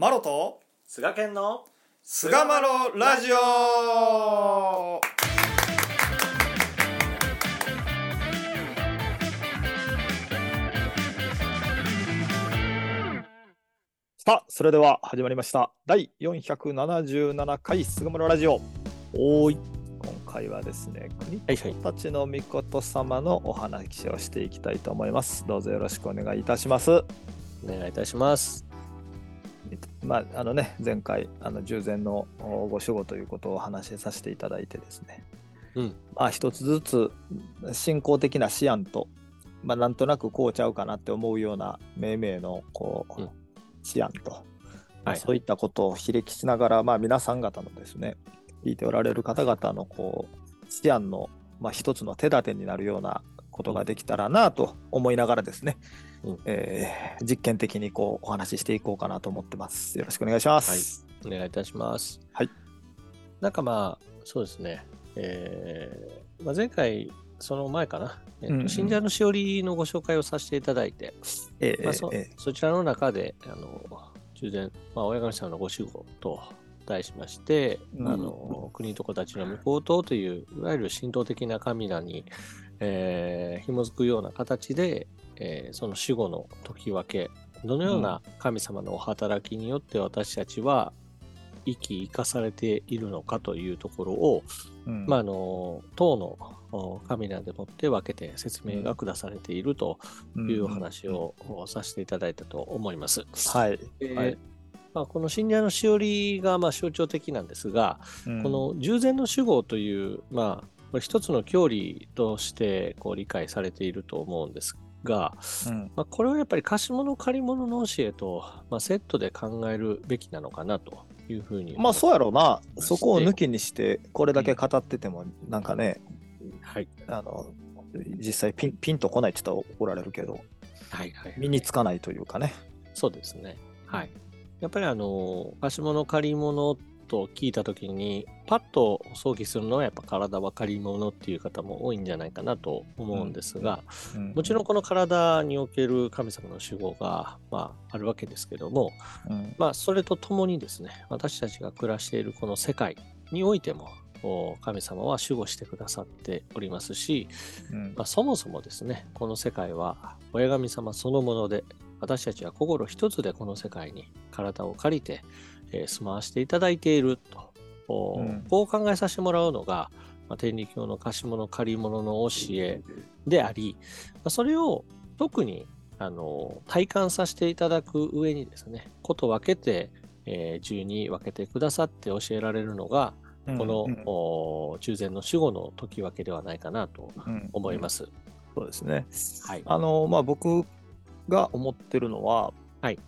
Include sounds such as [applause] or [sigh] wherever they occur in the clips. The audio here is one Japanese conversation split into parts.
マロと菅健の菅マロラジオ。さあそれでは始まりました。第477回菅マロラジオ。おーい。今回はですね国たちの御事様のお話をしていきたいと思います。どうぞよろしくお願いいたします。お願いいたしますまああのね前回あの従前のおご守護ということをお話しさせていただいてですね。うん。まあ一つずつ進行的な思案とまあなんとなくこうちゃうかなって思うような命名のこう、うん。思案と、まあはい。そういったことをひれきしながらまあ皆さん方のですね聞いておられる方々のこう思案のまあ一つの手立てになるようなことができたらなと思いながらですね、うん。えー実験的にこうお話ししていこうかなと思ってます。よろしくお願いします。お願いいたします。はい。なんかまあそうですね。えーまあ、前回その前かな、えっとうんうん。信者のしおりのご紹介をさせていただいて、えーまあ、そえそちらの中であの従前、まあ、親神様のご守護と題しまして、うんあの国と子たちの御法塔といういわゆる神道的な神らに、えー紐づくような形で、えーその守護の時分けどのような神様のお働きによって私たちは生き生かされているのかというところを、ーうん。まあ、あの当のお神らでもって分けて説明が下されているというお話をさせていただいたと思います。はい、ではい。まあ、この信者のしおりがまあ象徴的なんですが、うん。この従前の守護という、まあ、これ一つの教理としてこう理解されていると思うんですが、うん。まあ、これはやっぱり貸し物借り物の教えと、まあ、セットで考えるべきなのかなというふうにまあそうやろうな。そこを抜きにしてこれだけ語っててもなんかねはい。あの実際ピンピンとこないって言ったら怒られるけどはいはい。身につかないというかね。そうですね。はい。やっぱりあの、貸し物借り物と聞いたときに、パッと想起するのはやっぱ体は借り物っていう方も多いんじゃないかなと思うんですが、もちろんこの体における神様の守護が、まあ、あるわけですけども、うん。まあ、それとともにですね、私たちが暮らしているこの世界においても、お神様は守護してくださっておりますし、うん。まあ、そもそもですね、この世界は親神様そのもので、私たちは心一つでこの世界に体を借りて、えー住まわしていただいていると、おうん。こう考えさせてもらうのが、まあ、天理教の貸し物借り物の教えであり、まあ、それを特にあの体感させていただく上にですね、こと分けて、えー順に分けてくださって教えられるのが、この、うん。お従前の守護の時分けではないかなとうん。思います。そうですね。はい。あのまあ僕が思ってるのは、はい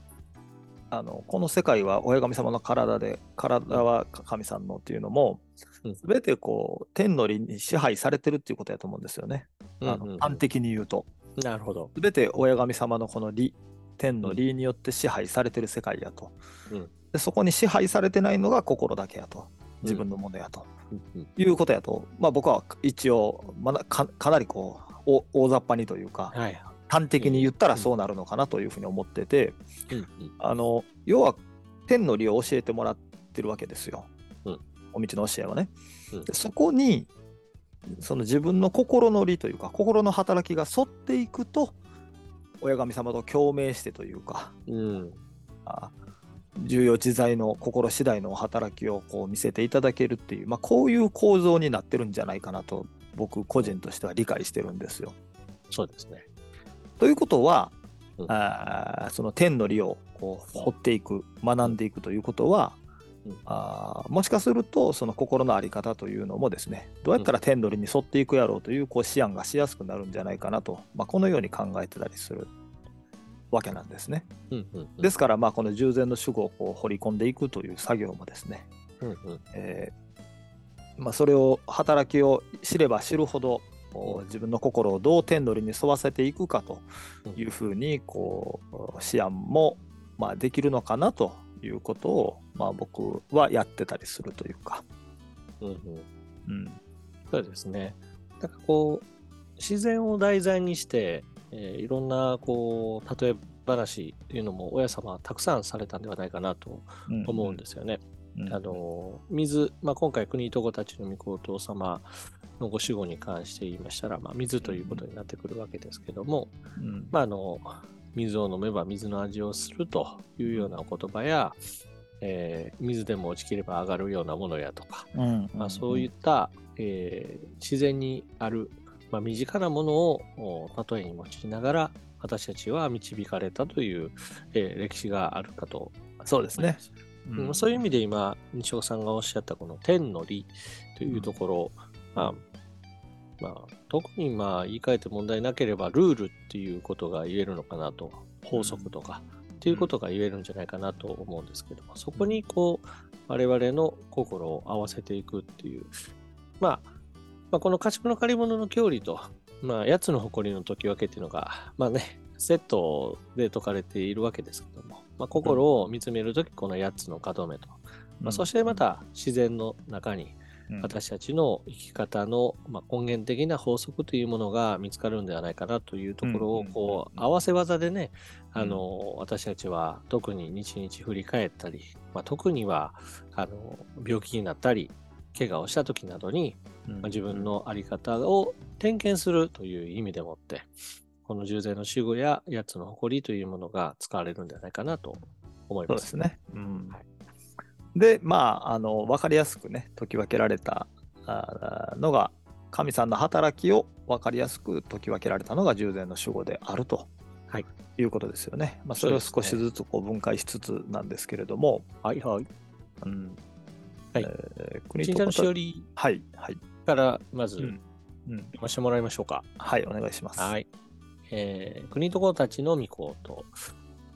あのこの世界は親神様の体で体は神さんのっていうのも、うん。全てこう天の理に支配されてるっていうことやと思うんですよね。あうんうんうん。の端的に言うと。なるほど。全て親神様のこの理天の理によって支配されてる世界やと、うん。でそこに支配されてないのが心だけやと。自分のものやと、うんうん。いうことやと、まあ、僕は一応、まだかかなりこうお大雑把にというかはい。端的に言ったらそうなるのかなというふうに思ってて、あの要は天の理を教えてもらってるわけですよ、うんお道の教えはね。うんでそこにその自分の心の理というか心の働きが沿っていくと親神様と共鳴してというかうん。あ重要自在の心次第の働きをこう見せていただけるっていう、まあ、こういう構造になってるんじゃないかなと僕個人としては理解してるんですよ。そうですね。ということは、うんあーその天の理をこう掘っていく学んでいくということは、うんあーもしかするとその心の在り方というのもですねどうやったら天の理に沿っていくやろうというこう思案がしやすくなるんじゃないかなと、まあ、このように考えてたりするわけなんですね。うんうんうん。ですからまあこの従前の主語をこう掘り込んでいくという作業もですね、うんうんえーまあ、それを働きを知れば知るほど自分の心をどう天の理に沿わせていくかというふうにこう思案もまあできるのかなということをまあ僕はやってたりするというか、うんうん。うんそうですね。なんかこう、自然を題材にして、えーいろんなこう例え話っていうのも親様はたくさんされたんではないかなと思うんですよね。うんあの水、まあ、今回国と子たちの御子お父様のご守護に関して言いましたら、まあ、水ということになってくるわけですけども、うん。まあ、あの水を飲めば水の味をするというようなお言葉や、えー水でも落ちきれば上がるようなものやとか、うん。まあ、そういった、えー自然にある、まあ、身近なものをお例えに用いながら私たちは導かれたという、えー歴史があるかとそうですね。うん。そういう意味で今、西岡さんがおっしゃったこの天の理というところ、まあ、まあ、特にまあ言い換えて問題なければルールっていうことが言えるのかなと、法則とかっていうことが言えるんじゃないかなと思うんですけども、そこにこう、我々の心を合わせていくっていう、まあ、まあ、この家畜の借り物の教理と、まあ、八つの誇りの解き分けっていうのが、まあね、セットで説かれているわけですけども、まあ、心を見つめるとき、この8つの門目と、まあ、そしてま、た自然の中にうん私たちの生き方の、まあ、根源的な法則というものが見つかるんではないかなというところをこううん合わせ技でね、うんあの私たちは特に日々振り返ったり、まあ、特にはあの病気になったり怪我をした時などに、うんまあ、自分の在り方を点検するという意味でもってこの従前の守護や八つの誇りというものが使われるんではないかなと思いま。そうですすね。うんはいで、まあ、あの分かりやすくね、解き分けられたあのが、神さんの働きを分かりやすく解き分けられたのが従前の守護であると、はい、いうことですよね。まあ、それを少しずつこう分解しつつなんですけれども、はいはい。うんはいえー国神社のとしおりはい、はい、からまずうん読うん、ませてもらいましょうか。はい、お願いします。はい。えー国と子たちの御子と、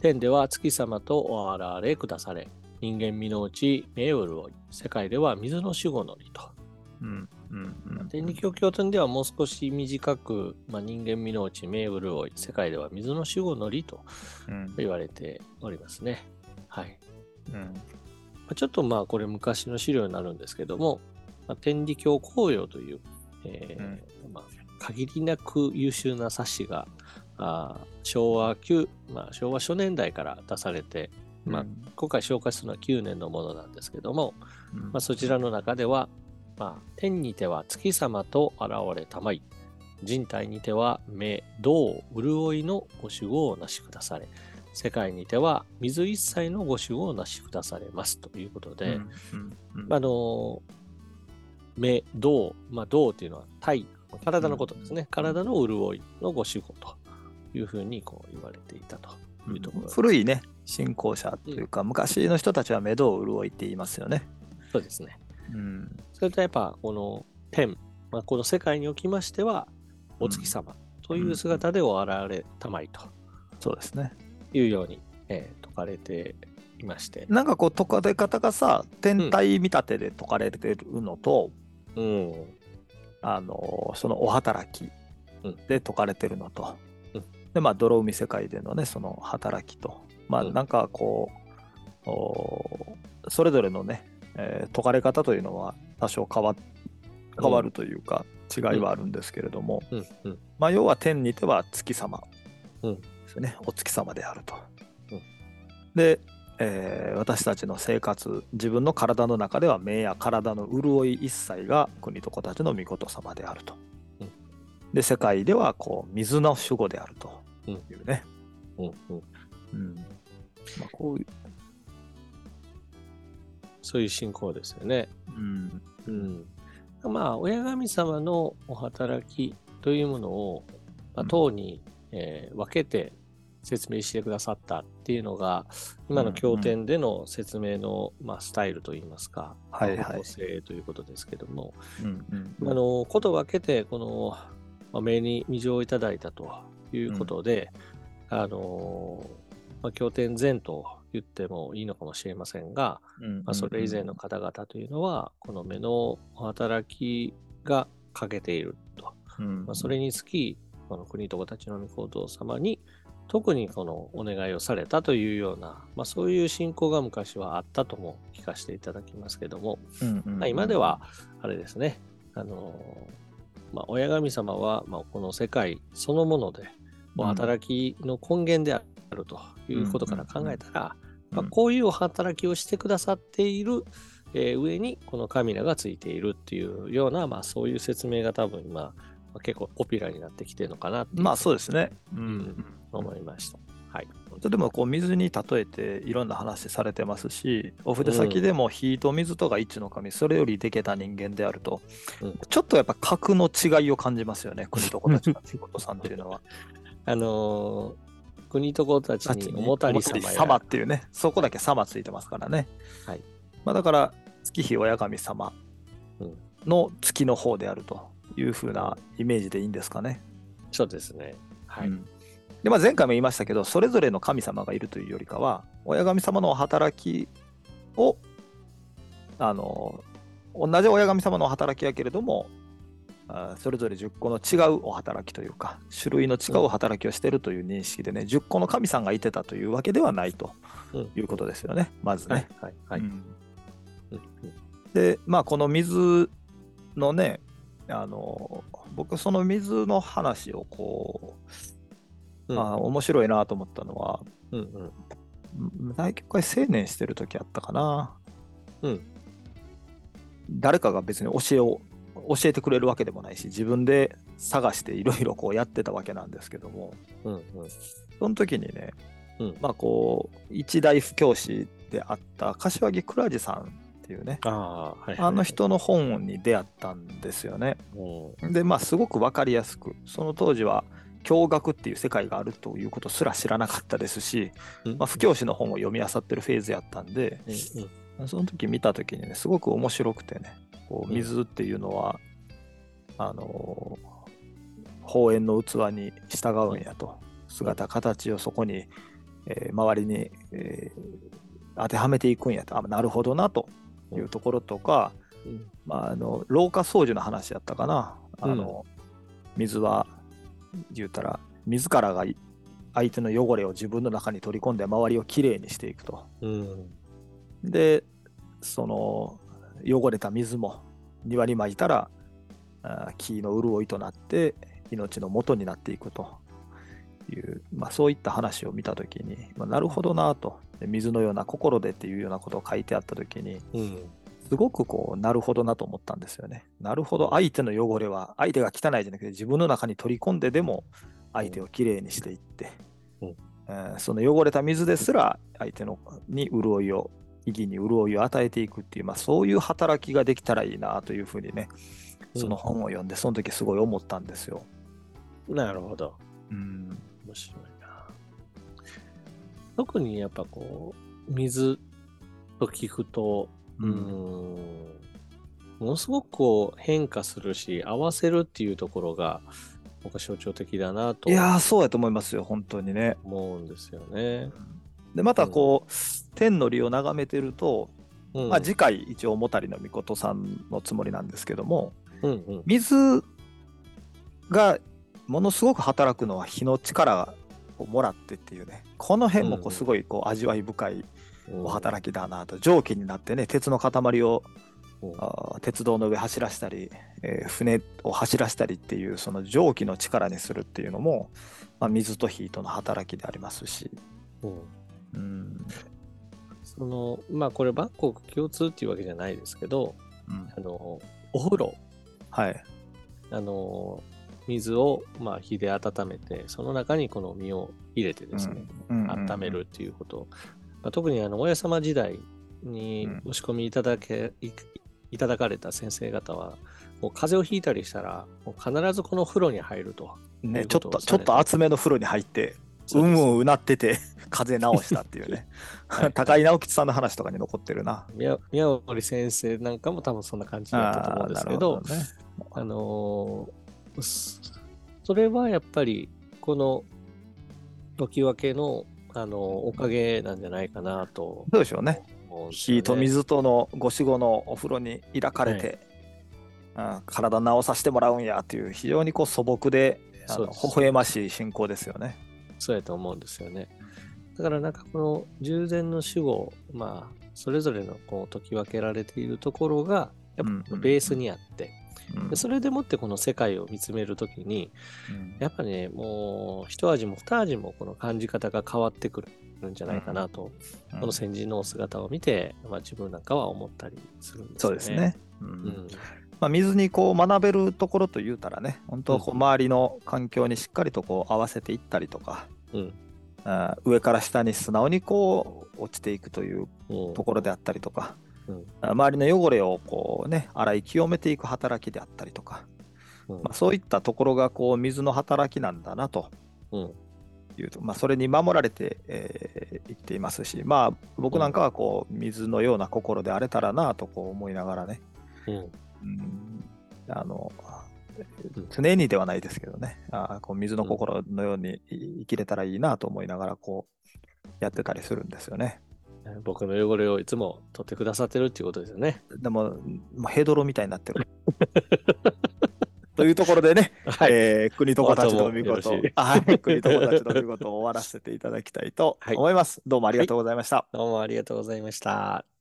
天では月様とおあられ下され、人間身のうち目を潤い、世界では水の守護のりと。うん、うん、うん。天理教経典ではもう少し短く、まあ、人間身のうち目を潤い、世界では水の守護のりとうん、言われておりますね。はい。うん、まあちょっとまあこれ昔の資料になるんですけども、まあ、天理教紅葉という、えーまあ、限りなく優秀な冊子があー昭和9、まあ、昭和初年代から出されて、まあ、今回紹介するのは9年のものなんですけども、うん。まあ、そちらの中では、まあ、天にては月様と現れたまい。人体にては目銅潤いのご守護をなしくだされ。世界にては水一切のご守護をなしくだされます。ということで、うん。うん。あの目銅、まあ、銅っていうのは体。体のことですね、体の潤いのご守護というふうにこう言われていたというところ古いね、信仰者というか、昔の人たちは目処を潤いって言いますよね。そうですね。うん、それとやっぱこの天、まあ、この世界におきましてはお月様という姿でお現れたまいと。そうですね。いうように、えー説かれていまして、なんかこう、解かれ方がさ、天体見立てで解かれてるのと、うん、あのそのお働きうん。で解かれてるのと、うん。で、まあ、泥海世界でのね、その働きと、まあ、うん。なんかこう、おそれぞれのね、えー解かれ方というのは多少変わ変わるというか、違いはあるんですけれども、うん、うん、まあ、要は天にては月様うん。ですよね、お月様であると。うん。で、えー私たちの生活、自分の体の中では目や体の潤い一切が国と子たちの御事様であると。うん。で、世界ではこう水の守護であるというね。うん、うん。うんまあ、こういう、そういう信仰ですよね。うん。うん。まあ、親神様のお働きというものを、まあ、うん。当に、えー分けて説明してくださったっていうのが、今の経典での説明の、まあ、スタイルといいますか、方向性ということですけども、うんうんあの、こと分けて、この、まあ、命に未情をいただいたということで、あの、まあ、経典前と言ってもいいのかもしれませんが、うん。まあ、それ以前の方々というのは、この目の働きが欠けていると。うん。まあ、それにつき、この国と子たちの御行動様に、特にこのお願いをされたというような、まあ、そういう信仰が昔はあったとも聞かせていただきますけども、まあ、今では、あれですね、あのまあ、親神様は、まあ、この世界そのもので、働きの根源であるるということから考えたら、うんまあ、こういうお働きをしてくださっている、えー上にこのカミラがついているっていうような、まあ、そういう説明が多分今、まあ、結構ポピュラーになってきてるのかなまあそうですね。ううんん。思いました。はい。でもこう水に例えていろんな話されてますし、お筆先でも火と水とが一の神、それよりでけた人間であると、うんちょっとやっぱ格の違いを感じますよね、国と子たちの仕事さんっていうのは。あのー国と子たちにおもたり様っていうね、そこだけ様ついてますからね。はい。まあだから、月日親神様うんの月の方であるというふうなイメージでいいんですかね。そうですね。はい。うんでまあ、前回も言いましたけど、それぞれの神様がいるというよりかは、親神様の働きを、あの、同じ親神様の働きやけれども、あそれぞれ10個の違うお働きというか、種類の違う働きをしているという認識でね、10個の神さんがいてたというわけではないとうんいうことですよね、まずはいね。。はい。はい。うんうんで、まあ、この水のね、あの僕、その水の話をこう、うんあ面白いなと思ったのは、うんうんうん大体青年してる時あったかな。うん誰かが別に教えを教えてくれるわけでもないし、自分で探していろいろこうやってたわけなんですけども、うんうんその時にね、うんまあこう、一大布教師であった柏木倉治さんっていうね、ああ、はいはい。あの人の本に出会ったんですよね。うん。で、まあすごくわかりやすく、その当時は教学っていう世界があるということすら知らなかったですし、うんまあ、布教師の本を読み漁ってるフェーズやったんで、うんその時見た時にね、すごく面白くてね、こううん。水っていうのは、あのーの器に従うんやと、姿、形をそこに、えー周りに、えー当てはめていくんやと、あなるほどなと。いうところとか、うん。まあ、あの廊下掃除の話やったかな。あの水は言うたら自らがい相手の汚れを自分の中に取り込んで周りをきれいにしていくと。うん。でその汚れた水も庭にまいたら木の潤いとなって命の元になっていくという、まあ、そういった話を見た時に、まあ、なるほどなとで水のような心でっていうようなことを書いてあった時にうん。すごくこう、なるほどなと思ったんですよね。なるほど、相手の汚れは、相手が汚いじゃなくて、自分の中に取り込んででも、相手をきれいにしていって、うんえーその汚れた水ですら、相手のに潤いを、意義に潤いを与えていくっていう、まあ、そういう働きができたらいいなというふうにね、その本を読んで、その時すごい思ったんですよ。なるほど。うん。面白いな。特にやっぱこう、水と聞くと、うーん、ものすごくこう変化するし、合わせるっていうところが、僕は象徴的だなといやー、そうやと思いますよ、本当にね。思うんですよね。で、またこう、天の利を眺めてると、うん、まあ、次回一応もたりのみことさんのつもりなんですけどもうんうん。水がものすごく働くのは火の力をもらってっていうねこの辺もこうすごいこう味わい深いうんお働きだなと蒸気になってね鉄の塊をうん。あー鉄道の上走らせたり、えー船を走らせたりっていうその蒸気の力にするっていうのも、まあ、水と火との働きでありますし、うんうん。そのまあこれバンコク共通っていうわけじゃないですけどうん。あのお風呂。はい。あの水をまあ火で温めてその中にこの身を入れてですね、うん。温めるっていうこと、まあ、特にあの親様時代にうん。お仕込みいただけ、いいただかれた先生方はもう風邪をひいたりしたらもう必ずこの風呂に入るとね、いうちょっことちょってと厚めの風呂に入ってそううんうんうなってて [laughs] 風邪治したっていうね。[laughs] はい。高井直吉さんの話とかに残ってるな。宮宮織先生なんかも多分そんな感じだったと思うんですけどあね。あのーそそれはやっぱりこの時分けの、あのーおかげなんじゃないかなとどうでしょうね。火と水とのご死後のお風呂に抱かれて、うん、体治させてもらうんやっていう非常にこう素朴であの微笑ましい信仰ですよね。そうやと思うんですよね。だからなんかこの従前の主語、まあ、それぞれのこう解き分けられているところが、やっぱベースにあって、うんでそれでもってこの世界を見つめるときに、うんやっぱね、もう一味も二味もこの感じ方が変わってくるんじゃないかなと、うんこの先人のお姿を見て、まあ、自分なんかは思ったりするんですよね。そうですね。ううんん。まあ、水にこう学べるところと言うたらね、本当こううん。周りの環境にしっかりとこう合わせていったりとか、うん。上から下に素直にこう落ちていくといううん。ところであったりとか、うん。あ周りの汚れをこうね洗い清めていく働きであったりとか、うん。まあ、そういったところがこう水の働きなんだなと。うん。いうと、まあ、それに守られて、えー生きていますし、まあ、僕なんかはこう水のような心であれたらなとこう思いながらね、うんうんあのうん常にではないですけどね、あーこう水の心のように生きれたらいいなと思いながらこうやってたりするんですよね。僕の汚れをいつも取ってくださってるっていうことですよね。でも、もうヘドロみたいになってる。[laughs] というところでね、はい。えー国と子たちの見事はい、国と子たちの見事を終わらせていただきたいと思います。どうもありがとうございました。どうもありがとうございました。